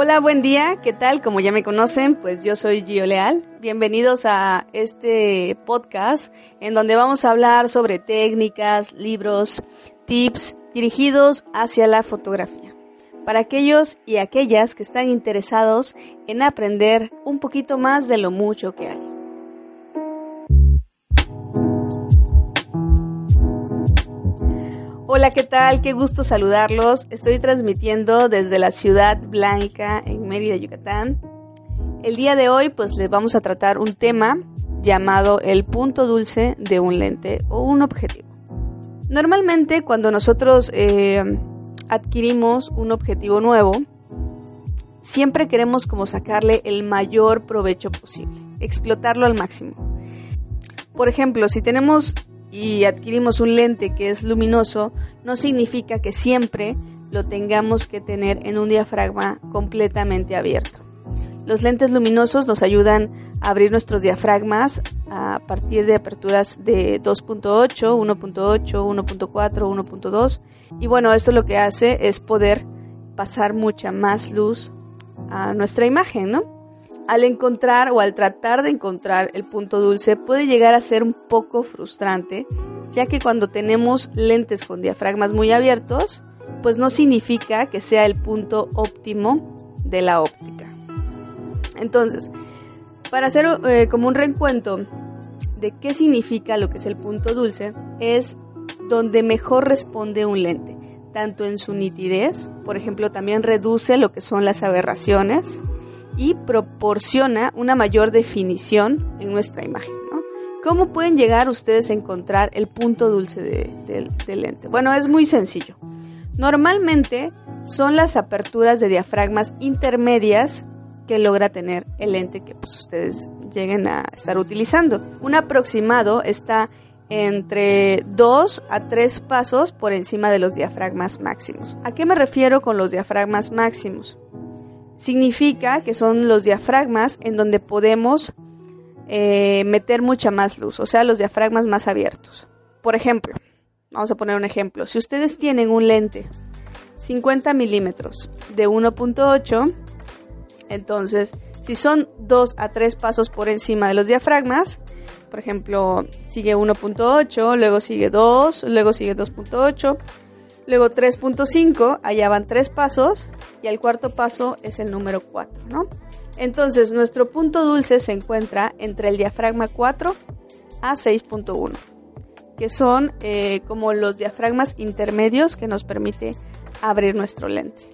Hola, buen día, ¿qué tal? Como ya me conocen, pues yo soy Gio Leal. Bienvenidos a este podcast en donde vamos a hablar sobre técnicas, libros, tips dirigidos hacia la fotografía. Para aquellos y aquellas que están interesados en aprender un poquito más de lo mucho que hay. Hola, ¿qué tal? Qué gusto saludarlos. Estoy transmitiendo desde la ciudad blanca en Mérida, Yucatán. El día de hoy pues les vamos a tratar un tema llamado el punto dulce de un lente o un objetivo. Normalmente cuando nosotros eh, adquirimos un objetivo nuevo, siempre queremos como sacarle el mayor provecho posible, explotarlo al máximo. Por ejemplo, si tenemos y adquirimos un lente que es luminoso, no significa que siempre lo tengamos que tener en un diafragma completamente abierto. Los lentes luminosos nos ayudan a abrir nuestros diafragmas a partir de aperturas de 2.8, 1.8, 1.4, 1.2 y bueno, esto lo que hace es poder pasar mucha más luz a nuestra imagen, ¿no? Al encontrar o al tratar de encontrar el punto dulce puede llegar a ser un poco frustrante, ya que cuando tenemos lentes con diafragmas muy abiertos, pues no significa que sea el punto óptimo de la óptica. Entonces, para hacer eh, como un reencuentro de qué significa lo que es el punto dulce, es donde mejor responde un lente, tanto en su nitidez, por ejemplo, también reduce lo que son las aberraciones, y proporciona una mayor definición en nuestra imagen. ¿Cómo pueden llegar ustedes a encontrar el punto dulce del lente? Bueno, es muy sencillo. Normalmente son las aperturas de diafragmas intermedias que logra tener el lente que pues, ustedes lleguen a estar utilizando. Un aproximado está entre 2 a 3 pasos por encima de los diafragmas máximos. ¿A qué me refiero con los diafragmas máximos? Significa que son los diafragmas en donde podemos eh, meter mucha más luz, o sea, los diafragmas más abiertos. Por ejemplo, vamos a poner un ejemplo, si ustedes tienen un lente 50 milímetros de 1.8, entonces si son 2 a 3 pasos por encima de los diafragmas, por ejemplo, sigue 1.8, luego sigue 2, luego sigue 2.8, Luego 3.5, allá van tres pasos y el cuarto paso es el número 4, ¿no? Entonces nuestro punto dulce se encuentra entre el diafragma 4 a 6.1, que son eh, como los diafragmas intermedios que nos permite abrir nuestro lente.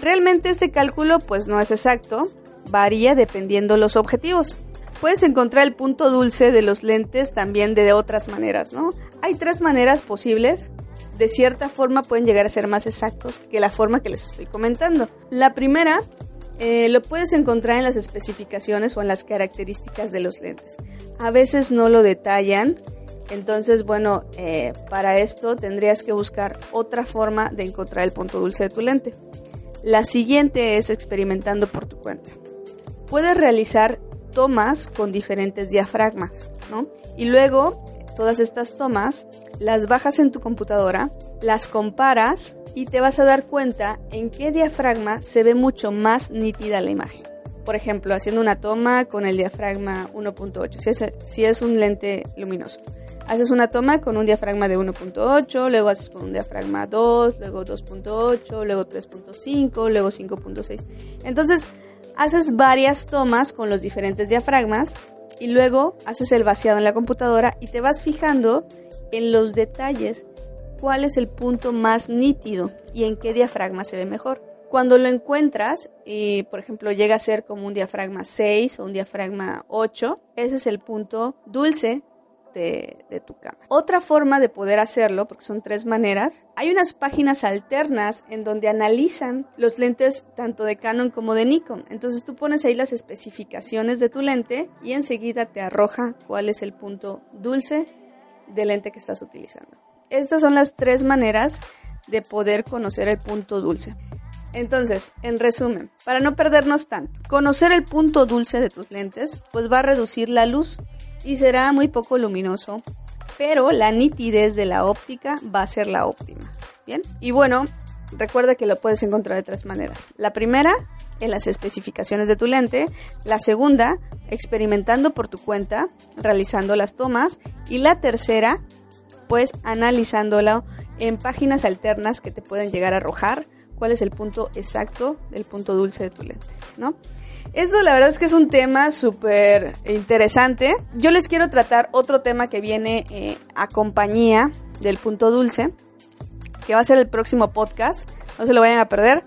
Realmente este cálculo pues no es exacto, varía dependiendo los objetivos. Puedes encontrar el punto dulce de los lentes también de otras maneras, ¿no? Hay tres maneras posibles de cierta forma pueden llegar a ser más exactos que la forma que les estoy comentando. La primera eh, lo puedes encontrar en las especificaciones o en las características de los lentes. A veces no lo detallan, entonces bueno, eh, para esto tendrías que buscar otra forma de encontrar el punto dulce de tu lente. La siguiente es experimentando por tu cuenta. Puedes realizar tomas con diferentes diafragmas, ¿no? Y luego todas estas tomas, las bajas en tu computadora, las comparas y te vas a dar cuenta en qué diafragma se ve mucho más nítida la imagen. Por ejemplo, haciendo una toma con el diafragma 1.8, si es, si es un lente luminoso. Haces una toma con un diafragma de 1.8, luego haces con un diafragma 2, luego 2.8, luego 3.5, luego 5.6. Entonces, haces varias tomas con los diferentes diafragmas y luego haces el vaciado en la computadora y te vas fijando en los detalles cuál es el punto más nítido y en qué diafragma se ve mejor. Cuando lo encuentras, y por ejemplo llega a ser como un diafragma 6 o un diafragma 8, ese es el punto dulce de, tu cámara. Otra forma de poder hacerlo, porque son tres maneras, hay unas páginas alternas en donde analizan los lentes tanto de Canon como de Nikon. Entonces tú pones ahí las especificaciones de tu lente y enseguida te arroja cuál es el punto dulce del lente que estás utilizando. Estas son las tres maneras de poder conocer el punto dulce. Entonces, en resumen, para no perdernos tanto, conocer el punto dulce de tus lentes pues va a reducir la luz y será muy poco luminoso, pero la nitidez de la óptica va a ser la óptima. Bien, y bueno, recuerda que lo puedes encontrar de tres maneras. La primera en las especificaciones de tu lente. La segunda, experimentando por tu cuenta, realizando las tomas. Y la tercera, pues analizándolo en páginas alternas que te pueden llegar a arrojar cuál es el punto exacto del punto dulce de tu lente, ¿no? Esto la verdad es que es un tema súper interesante. Yo les quiero tratar otro tema que viene eh, a compañía del punto dulce, que va a ser el próximo podcast, no se lo vayan a perder.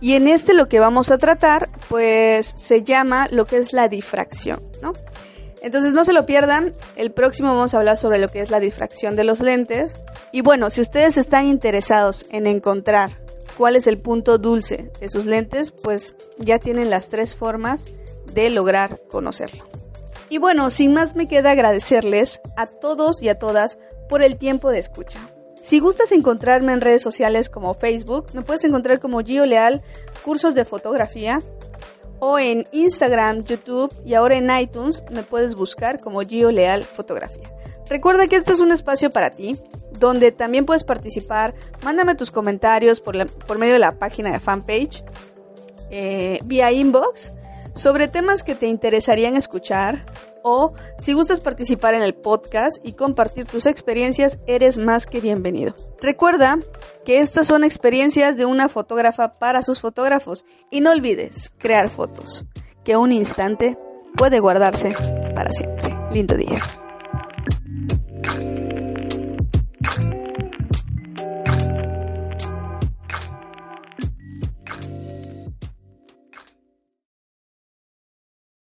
Y en este lo que vamos a tratar, pues se llama lo que es la difracción, ¿no? Entonces no se lo pierdan, el próximo vamos a hablar sobre lo que es la difracción de los lentes. Y bueno, si ustedes están interesados en encontrar cuál es el punto dulce de sus lentes, pues ya tienen las tres formas de lograr conocerlo. Y bueno, sin más me queda agradecerles a todos y a todas por el tiempo de escucha. Si gustas encontrarme en redes sociales como Facebook, me puedes encontrar como Gio Leal, cursos de fotografía, o en Instagram, YouTube y ahora en iTunes me puedes buscar como Gio Leal Fotografía. Recuerda que este es un espacio para ti, donde también puedes participar. Mándame tus comentarios por, por medio de la página de fanpage, eh, vía inbox, sobre temas que te interesarían escuchar. O si gustas participar en el podcast y compartir tus experiencias, eres más que bienvenido. Recuerda que estas son experiencias de una fotógrafa para sus fotógrafos y no olvides crear fotos, que un instante puede guardarse para siempre. Lindo día.